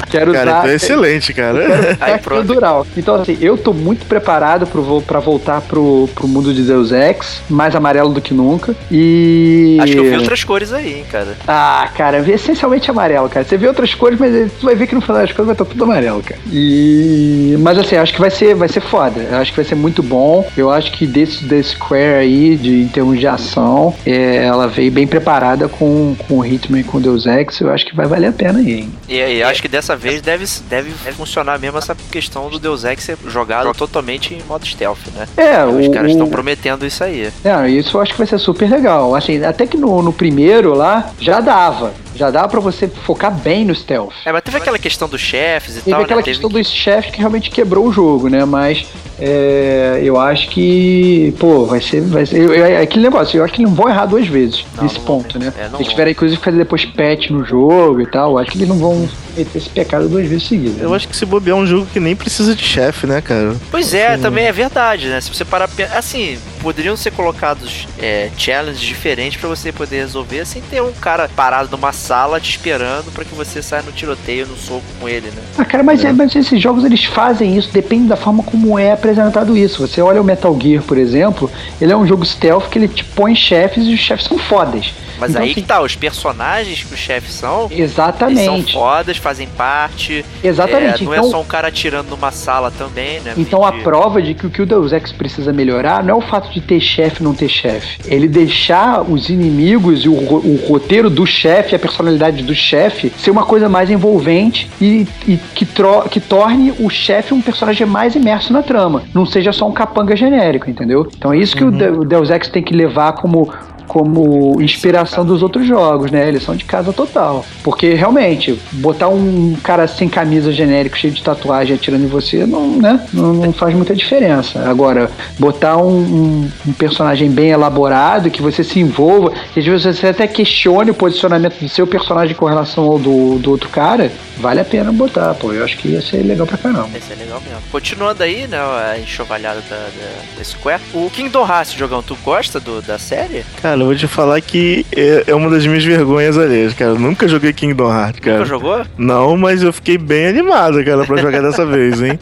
Quero Cara, usar. então é excelente, cara. Aí É cultural. Então, assim, eu tô muito preparado pro, vo- pra voltar pro, pro mundo de Deus Ex, mais amarelo do que nunca. E. Acho que eu vi outras cores aí, hein, cara. Ah, cara, essencialmente amarelo, cara. Você vê outras cores, mas tu vai ver que no final das contas vai estar tudo amarelo, cara. E. Mas assim, acho que vai ser, vai ser foda. Eu acho que vai ser muito bom. Eu acho que desse da Square aí, de, em termos de ação, é, ela veio bem preparada com, com o Hitman e com o Deus Ex. Eu acho que vai valer a pena aí, hein? E, e acho que dessa vez deve, deve funcionar mesmo essa questão do Deus Ex ser jogado totalmente em modo stealth, né? É, Os o, caras o- estão prometendo isso aí. É, isso eu acho que vai ser super legal. Assim, até que no, no primeiro lá já dava. Já dava pra você focar bem no stealth. É, mas teve aquela questão dos chefes e Teve tal, aquela né? Teve questão dos chefes que realmente quebrou o jogo, né? Mas é, eu acho que, pô, vai ser. Vai ser eu- eu- é aquele negócio, eu acho que eles não vão errar duas vezes Não, nesse não ponto, né? É, eles tiveram, inclusive, que fazer depois patch no jogo e tal. eu Acho que eles não vão cometer esse pecado duas vezes seguidas. Eu acho que se bobear é um jogo que nem precisa de chefe, né, cara? Pois é, também é verdade, né? Se você parar. Assim, poderiam ser colocados é, challenges diferentes pra você poder resolver sem ter um cara parado numa sala te esperando pra que você saia no tiroteio, no soco com ele, né? Ah, cara, mas, é, mas esses jogos eles fazem isso, depende da forma como é apresentado isso. Você olha o Metal Gear, por exemplo, ele é um jogo stealth que ele te põe chefes e os chefes são fodas. Mas Então, aí que tá, os personagens que os chefes são, eles são Exatamente. fodas, fazem parte. Exatamente. É, não então, é só um cara atirando numa sala também, né? Então a prova de que o que o Deus Ex precisa melhorar não é o fato de ter chefe não ter chefe. Ele deixar os inimigos e o, o roteiro do chefe, a personalidade do chefe, ser uma coisa mais envolvente e, e que, tro- que torne o chefe um personagem mais imerso na trama. Não seja só um capanga genérico, entendeu? Então é isso que o, De- o Deus Ex tem que levar como como inspiração dos outros jogos, né? Eles são de casa total. Porque realmente, botar um cara sem camisa genérico, cheio de tatuagem atirando em você, não, né? não, não faz muita diferença. Agora, botar um, um- um personagem bem elaborado, que você se envolva, que às vezes você até questione o posicionamento do seu personagem com relação ao do, do outro cara, vale a pena botar, pô. Eu acho que ia ser legal pra caramba. Esse é legal mesmo. Continuando aí, né, a enxovalhada da, da, da Square. O Kingdom Hearts, jogão, tu gosta do, da série? Cara, eu vou te falar que é, é uma das minhas vergonhas alheias, cara. Eu nunca joguei Kingdom Hearts, cara. Nunca jogou? Não, mas eu fiquei bem animado, cara, pra jogar dessa vez, hein?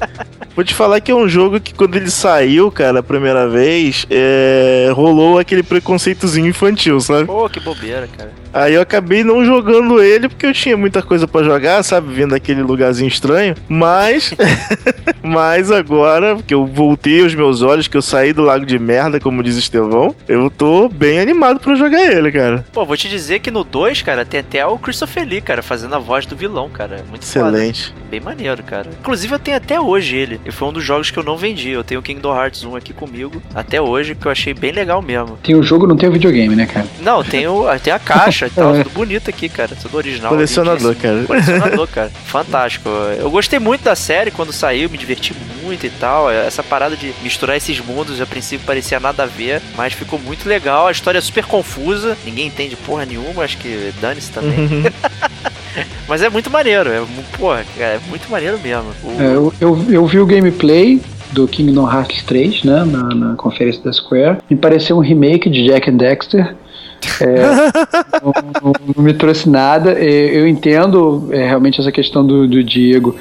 Vou te falar que é um jogo que quando ele saiu, cara, a primeira vez, é, rolou aquele preconceitozinho infantil, sabe? Pô, que bobeira, cara. Aí eu acabei não jogando ele porque eu tinha muita coisa pra jogar, sabe? Vindo daquele lugarzinho estranho. Mas. mas agora que eu voltei aos meus olhos, que eu saí do lago de merda, como diz Estevão, eu tô bem animado pra jogar ele, cara. Pô, vou te dizer que no 2, cara, tem até o Christopher Lee, cara, fazendo a voz do vilão, cara. Muito foda. Excelente. Bem maneiro, cara. Inclusive, eu tenho até hoje ele. E foi um dos jogos que eu não vendi. Eu tenho o Kingdom Hearts 1 aqui comigo, até hoje, que eu achei bem legal mesmo. Tem o jogo, não tem o videogame, né, cara? Não, tem, o, tem a caixa e tal, tudo bonito aqui, cara. Tudo original. Colecionador, lindíssimo. cara. Colecionador, cara. Fantástico. Eu gostei muito da série quando saiu, me diverti muito e tal. Essa parada de misturar esses mundos, a princípio parecia nada a ver, mas ficou muito legal. A história é super confusa, ninguém entende porra nenhuma, acho que dane-se também. mas é muito maneiro, é, porra, cara, é muito maneiro mesmo. O- É, eu, eu, eu vi o gameplay do Kingdom Hearts 3, né, na, na conferência da Square. Me pareceu um remake de Jack and Dexter. É, não, não- não me trouxe nada. É, Eu entendo é, realmente essa questão do, do Diego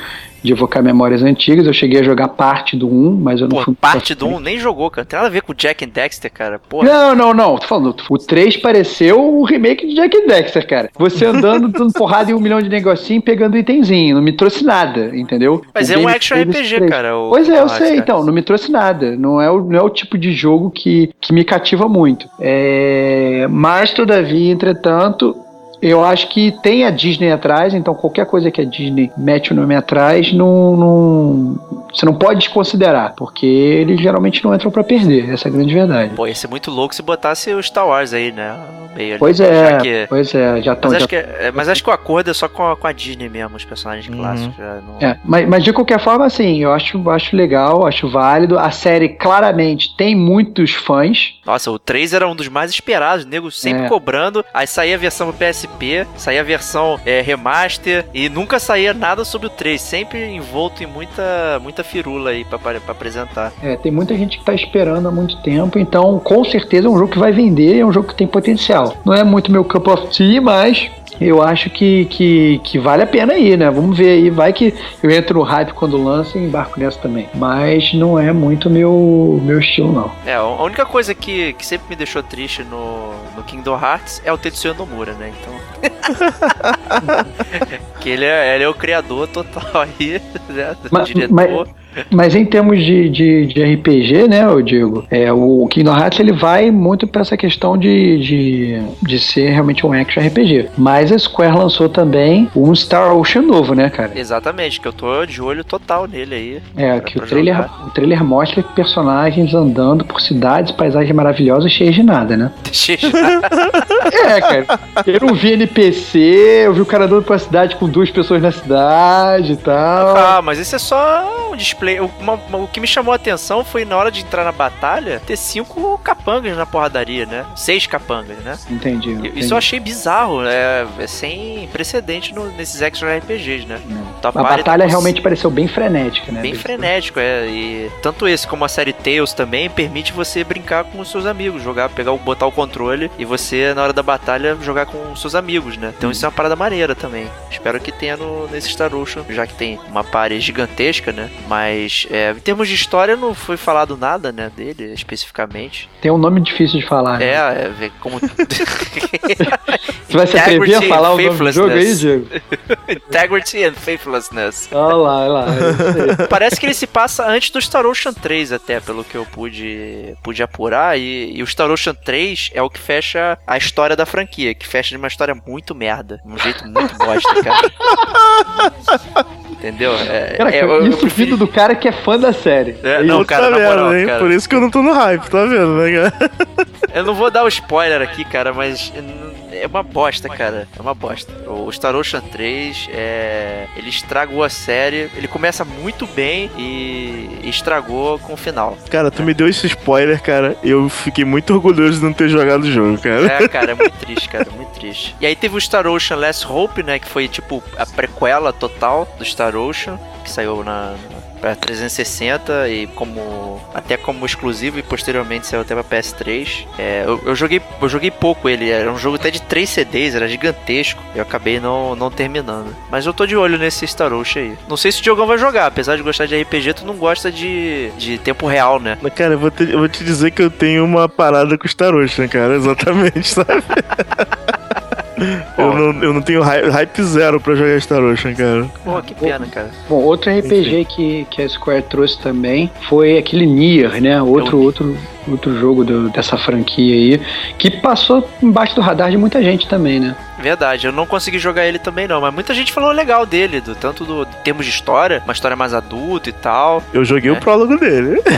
de evocar memórias antigas. Eu cheguei a jogar parte do 1, mas eu não Pô, fui. parte do 1 nem jogou, cara. Tem nada a ver com o Jack and Dexter, cara. Porra. Não, não, não. Tô falando, o 3 pareceu o remake de Jack and Dexter, cara. Você andando, dando porrada em um milhão de negocinho e pegando itemzinho. Não me trouxe nada, entendeu? Mas O é um action RPG, cara. o Pois é, eu sei, cara. então, não me trouxe nada. Não é o, não é o tipo de jogo que, que me cativa muito. É, mas, todavia, entretanto, eu acho que tem a Disney atrás, então qualquer coisa que a Disney mete o nome atrás, não, não- você não pode desconsiderar, porque eles geralmente não entram pra perder, essa é a grande verdade. Pô, ia ser muito louco se botasse o Star Wars aí, né? meio. Pois Já é, que- pois é, já estão. Mas, acho que, é- mas acho que o acordo é só com a, com a Disney mesmo, os personagens Uhum. clássicos. Já não... É, mas, mas de qualquer forma, assim, eu acho, acho legal, acho válido. A série claramente tem muitos fãs. Nossa, o 3 era um dos mais esperados, nego sempre É. cobrando. Aí saía a versão pro PSP, saía a versão é, remaster e nunca saía nada sobre o 3, sempre envolto em muita, muita firula aí pra, pra, pra apresentar. É, tem muita gente que tá esperando há muito tempo, então com certeza é um jogo que vai vender, é um jogo que tem potencial. Não é muito meu cup of tea, mas eu acho que, que, que vale a pena ir, né? Vamos ver aí, vai que eu entro no hype quando lança e embarco nessa também. Mas não é muito meu, meu estilo, não. É, a única coisa que, que sempre me deixou triste no, no Kingdom Hearts é o Tetsuya Nomura, né? Então. que ele é, ele é o criador total aí, né? O Mas- diretor. mas- Mas em termos de, de, de RPG, né, eu digo, é, o Kingdom Hearts ele vai muito pra essa questão de, de, de ser realmente um action RPG. Mas a Square lançou também um Star Ocean novo, né, cara? Exatamente, que eu tô de olho total nele aí. É, que o trailer, jogar. o trailer mostra personagens andando por cidades, paisagens maravilhosas cheias de nada, né? Deixa eu- É, cara. Eu não vi NPC, eu vi o cara andando pra cidade com duas pessoas na cidade e tal. Ah, mas isso é só um display. Uma, uma, o que me chamou a atenção foi na hora de entrar na batalha ter cinco capangas na porradaria, né? Seis capangas, né? Entendi. E- entendi. Isso eu achei bizarro, é, é sem precedente no- nesses action RPGs, né? A batalha tá realmente pareceu bem frenética, né? Bem frenético, é. E tanto esse como a série Tales também permite você brincar com os seus amigos, jogar, pegar, o- botar o controle e você, na hora da batalha, jogar com os seus amigos, né? Então isso é uma parada maneira também. Espero que tenha no, nesse Star Ocean, já que tem uma party gigantesca, né? Mas é, em termos de história não foi falado nada, né, dele especificamente. Tem um nome difícil de falar. É, né? é ver como. Você vai se atrever a Integrity falar and o nome do jogo aí, faithlessness. Diego? Integrity and Faithlessness. Olha lá, olha lá. é. Parece que ele se passa antes do Star Ocean 3, até, pelo que eu pude, pude apurar. E, e o Star Ocean 3 é o que fecha a história da franquia, que fecha de uma história muito merda. De um jeito muito bosta, cara. Entendeu? É, Cara, é, eu- eu isso preferi- vindo do cara que é fã da série. É, não, cara, na merda, moral, hein? cara. Por isso que eu não tô no hype, tá vendo, né, cara? Eu não vou dar o spoiler aqui, cara, mas é uma bosta, cara. É uma bosta. O Star Ocean 3, é... ele estragou a série. Ele começa muito bem e estragou com o final. Cara, tu me deu esse spoiler, cara. Eu fiquei muito orgulhoso de não ter jogado o jogo, cara. É, cara, é muito triste, cara, muito triste. E aí teve o Star Ocean Last Hope, né, que foi tipo a prequela total do Star Ocean, que saiu na para 360 e como até como exclusivo e posteriormente saiu até pra PS3. É, eu, eu joguei eu joguei pouco ele, era um jogo até de 3 CDs, era gigantesco. Eu acabei não, não terminando. Mas eu tô de olho nesse Star Ocean aí. Não sei se o Diogão vai jogar, apesar de gostar de RPG, tu não gosta de, de tempo real, né? Mas, Cara, eu vou, te, eu vou te dizer que eu tenho uma parada com Star Ocean, cara, exatamente, sabe? Eu, não, eu não tenho hype, hype zero pra jogar Star Ocean, cara. Pô, que pena, cara. Bom, outro RPG que, que a Square trouxe também foi aquele Nier, né? Outro, outro, outro jogo do- dessa franquia aí, que passou embaixo do radar de muita gente também, né? Verdade, eu não consegui jogar ele também não, mas muita gente falou legal dele, do, tanto do em termos de história, uma história mais adulta e tal. Eu joguei É. o prólogo dele.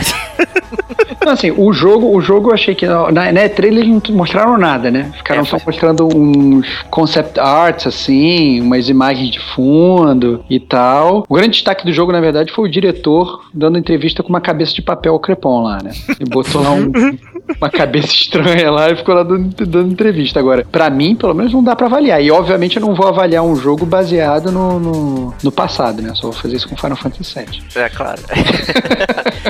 Então, assim, o jogo, o jogo eu achei que na, na na E3 eles não mostraram nada, né? Ficaram É, só mostrando uns concept arts, assim, umas imagens de fundo e tal. O grande destaque do jogo, na verdade, foi o diretor dando entrevista com uma cabeça de papel ao crepom lá, né? Ele botou lá um- uma cabeça estranha lá e ficou lá dando, dando entrevista. Agora, pra mim, pelo menos, não dá pra avaliar. E, obviamente, eu não vou avaliar um jogo baseado no, no, no passado, né? Só vou fazer isso com Final Fantasy VII. É, claro.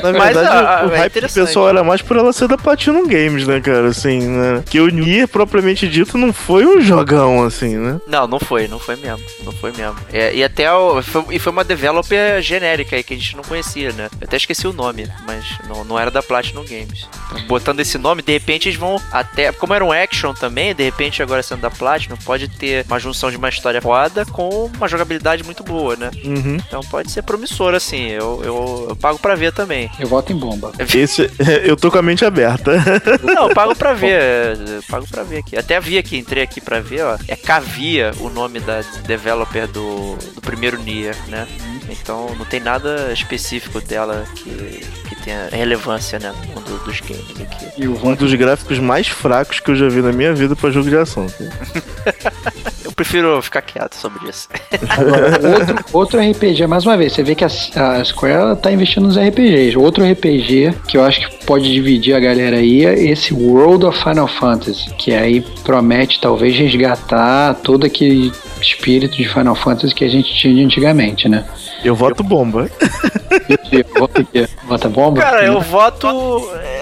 Na Mas, verdade, ah, o é hype do pessoal era mais por ela ser da Platinum Games, né, cara? Assim, né? Que o Nier, propriamente dito, não foi um jogão, assim, né? não, não foi, não foi mesmo. Não foi mesmo. É, e até o, foi, e foi uma developer genérica aí que a gente não conhecia, né? Eu até esqueci o nome, mas não, não era da Platinum Games. Botando esse nome, de repente eles vão até. Como era um action também, de repente agora sendo da Platinum, pode ter uma junção de uma história foda com uma jogabilidade muito boa, né? Uhum. Então pode ser promissor, assim. Eu, eu, eu pago pra ver também. Eu voto em bomba. Esse, eu tô com a mente aberta. Não, eu pago pra ver. eu Pago pra ver aqui. Até vi aqui, entrei aqui pra ver, ó. É Cavia o nome da developer do, do primeiro Nier, né? Então não tem nada específico dela que, que tenha relevância, né? No mundo dos games aqui. E o um voto dos gráficos mais fracos que eu já vi na minha vida pra jogo de ação. Eu prefiro ficar quieto sobre isso. outro, outro RPG, mais uma vez, você vê que a, a Square ela tá investindo nos RPGs. Outro RPG que eu acho que pode dividir a galera aí é esse World of Final Fantasy, que aí promete talvez resgatar todo aquele espírito de Final Fantasy que a gente tinha de antigamente, né? Eu voto bomba. Vota aqui. Vota bomba? Cara, eu voto.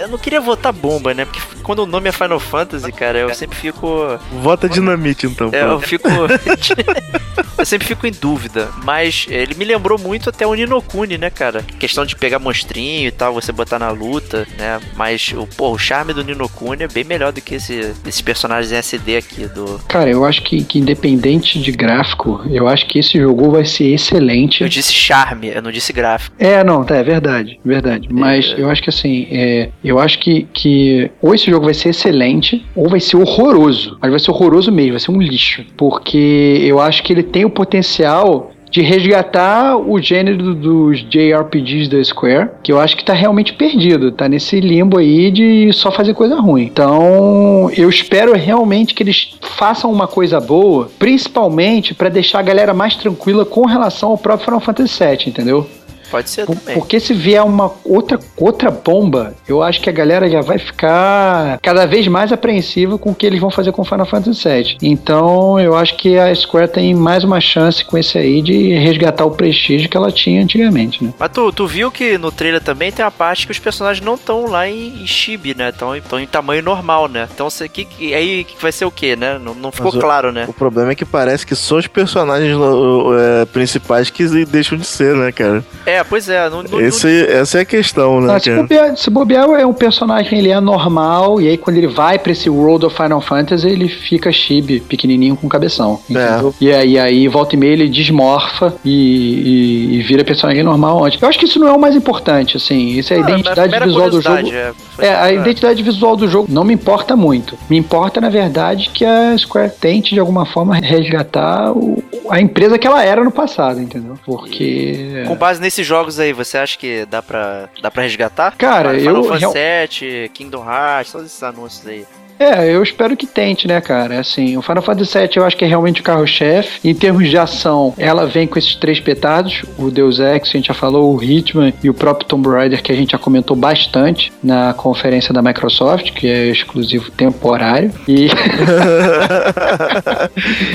Eu não queria votar bomba, né? Porque quando o nome é Final Fantasy, cara, eu sempre fico. Vota dinamite, então. É, eu fico. eu sempre fico em dúvida. Mas ele me lembrou muito até o Ninokuni, né, cara? Questão de pegar monstrinho e tal, você botar na luta, né? Mas o, pô, o charme do Ninokuni é bem melhor do que esse, esses personagens SD aqui do. Cara, eu acho que, que independente de gráfico, eu acho que esse jogo vai ser excelente. Eu disse charme, eu não disse gráfico. É, não, tá, é verdade, verdade. Mas eu acho que assim, é, eu acho que, que ou esse jogo vai ser excelente, ou vai ser horroroso. Mas vai ser horroroso mesmo, vai ser um lixo. Porque eu acho que ele tem o potencial de resgatar o gênero dos JRPGs da Square, que eu acho que tá realmente perdido, tá nesse limbo aí de só fazer coisa ruim. Então, eu espero realmente que eles façam uma coisa boa, principalmente pra deixar a galera mais tranquila com relação ao próprio Final Fantasy VII, entendeu? Pode ser Por- também. Porque se vier uma outra, outra bomba, eu acho que a galera já vai ficar cada vez mais apreensiva com o que eles vão fazer com Final Fantasy VII. Então eu acho que a Square tem mais uma chance com esse aí de resgatar o prestígio que ela tinha antigamente, né? Mas tu, tu viu que no trailer também tem a parte que os personagens não estão lá em, em chibi, né? Estão em tamanho normal, né? Então você, que, que- aí que vai ser o quê, né? Não, não ficou Mas o- claro, né? O problema é que parece que só os personagens uh, principais que deixam de ser, né, cara? É, pois é. No, no- Esse, essa é a questão, né, Ah, se, bobear, se bobear, é um personagem, ele é normal, e aí quando ele vai pra esse World of Final Fantasy, ele fica chibi, pequenininho com cabeção. Entendeu? E, aí, e aí, volta e meia, ele desmorfa e, e- e vira personagem normal antes. Eu acho que isso não é o mais importante, assim. Isso é a Ah, mas identidade visual do jogo. É, É, a identidade visual do jogo não me importa muito. Me importa, na verdade, que a Square tente, de alguma forma, resgatar o- a empresa que ela era no passado, entendeu? Porque. Com base nesses jogos aí, você acha que dá pra, dá pra resgatar? Cara, Final eu- Fantasy real- 7, Kingdom Hearts, todos esses anúncios aí. É, eu espero que tente, né, cara? Assim, o Final Fantasy VII eu acho que é realmente o carro-chefe. Em termos de ação, ela vem com esses três petardos: o Deus Ex, a gente já falou, o Hitman e o próprio Tomb Raider, que a gente já comentou bastante na conferência da Microsoft, que é exclusivo temporário. E.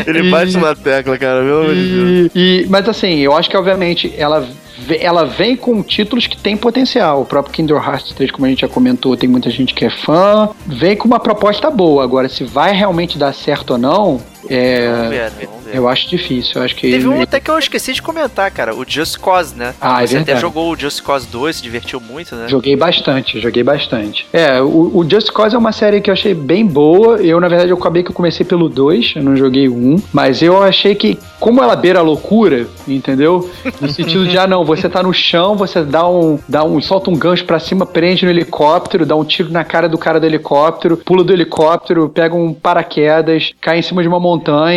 Ele bate na tecla, cara, pelo amor de Deus. E, e- mas assim, eu acho que obviamente ela, ela vem com títulos que têm potencial. O próprio Kingdom Hearts 3, como a gente já comentou, tem muita gente que é fã. Vem com uma proposta boa. Agora, se vai realmente dar certo ou não, Vamos é, ver? Vamos ver. eu acho difícil. Eu acho que Teve um até que eu esqueci de comentar, cara. O Just Cause, né? Ah, é Você até verdade. jogou o Just Cause 2, se divertiu muito, né? Joguei bastante, joguei bastante. É, o, o Just Cause é uma série que eu achei bem boa. Eu, na verdade, eu acabei que eu comecei pelo 2, eu não joguei o 1. Mas eu achei que, como ela beira a loucura, entendeu? No sentido de, ah, não, você tá no chão, você dá um, dá um solta um gancho pra cima, prende no helicóptero, dá um tiro na cara do cara do helicóptero, pula do helicóptero, pega um paraquedas, cai em cima de uma montanha,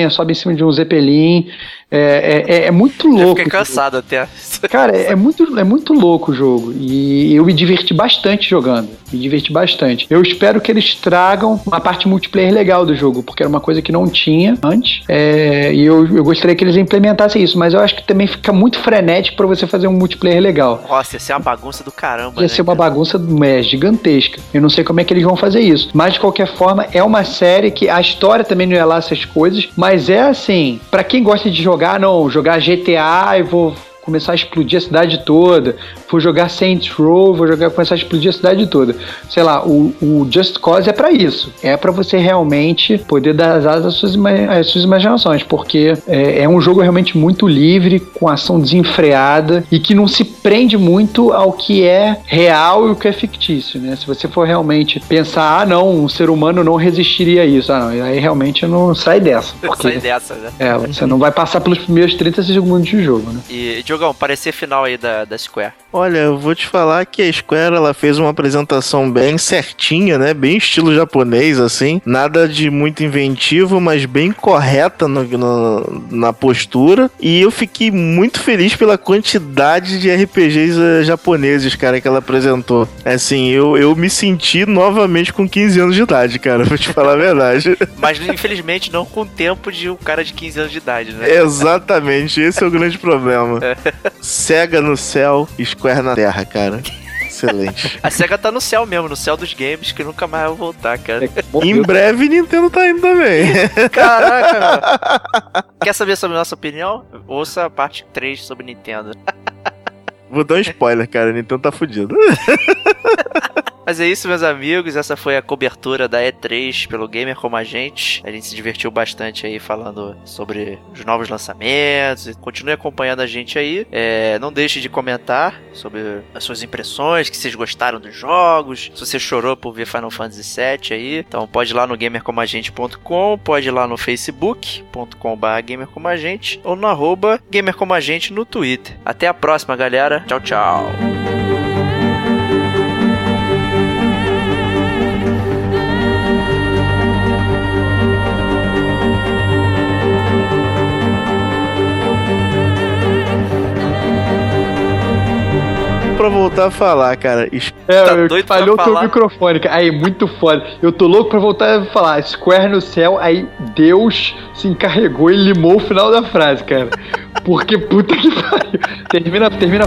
sobe em cima de um zeppelin. É, é, é- é muito louco. fiquei cansado até. Cara, é é muito, é muito louco o jogo. E eu me diverti bastante jogando. Me diverti bastante. Eu espero que eles tragam uma parte multiplayer legal do jogo, porque era uma coisa que não tinha antes. É, e eu, eu gostaria que eles implementassem isso. Mas eu acho que também fica muito frenético pra você fazer um multiplayer legal. Nossa, ia ser uma bagunça do caramba, Ia né? ser uma cara? bagunça é, gigantesca. Eu não sei como é que eles vão fazer isso. Mas de qualquer forma, é uma série que a história também não é lá essas coisas. Mas é assim, pra quem gosta de jogar, não, jogar GTA e vou começar a explodir a cidade toda. Vou jogar Saints Row, vou jogar começar a explodir a cidade toda. Sei lá, o, o Just Cause é pra isso. É pra você realmente poder dar as asas às suas, às suas imaginações, porque é, é um jogo realmente muito livre, com ação desenfreada e que não se prende muito ao que é real e o que é fictício, né? Se você for realmente pensar, ah, não, um ser humano não resistiria a isso, ah, não, aí realmente não sai dessa. Sai Porque, dessa, né? é, você não vai passar pelos primeiros 30 segundos de jogo, né? E, Diogão, parecer final aí da, da Square. Olha, eu vou te falar que a Square ela fez uma apresentação bem certinha, né? Bem estilo japonês, assim. Nada de muito inventivo, mas bem correta no- no- na postura. E eu fiquei muito feliz pela quantidade de RPGs eh, japoneses, cara, que ela apresentou. Assim, eu, eu me senti novamente com 15 anos de idade, cara, vou te falar a verdade. Mas infelizmente não com o tempo de um cara de 15 anos de idade, né? Exatamente, esse é o grande problema. Cega no céu, Square na terra, cara. Excelente. A SEGA tá no céu mesmo, no céu dos games, que nunca mais vai voltar, cara. Em breve, Nintendo tá indo também. Caraca. Quer saber sobre a nossa opinião? Ouça a parte 3 sobre Nintendo. Vou dar um spoiler, cara. Nintendo tá fudido. Mas é isso, meus amigos. Essa foi a cobertura da E3 pelo Gamer Como a Gente. A gente se divertiu bastante aí falando sobre os novos lançamentos. Continue acompanhando a gente aí. É, não deixe de comentar sobre as suas impressões, que vocês gostaram dos jogos, se você chorou por ver Final Fantasy VII aí. Então pode ir lá no gamercomagente.com, pode ir lá no facebook.com.br gamercomagente ou no arroba gamercomagente no Twitter. Até a próxima, galera. Tchau, tchau. Pra voltar a falar, cara. Es- É, Tá eu- doido falhou teu microfone, cara. Aí, muito foda. Eu tô louco pra voltar a falar Square no céu, aí Deus se encarregou e limou o final da frase, cara. Porque puta que pariu. Termina, termina.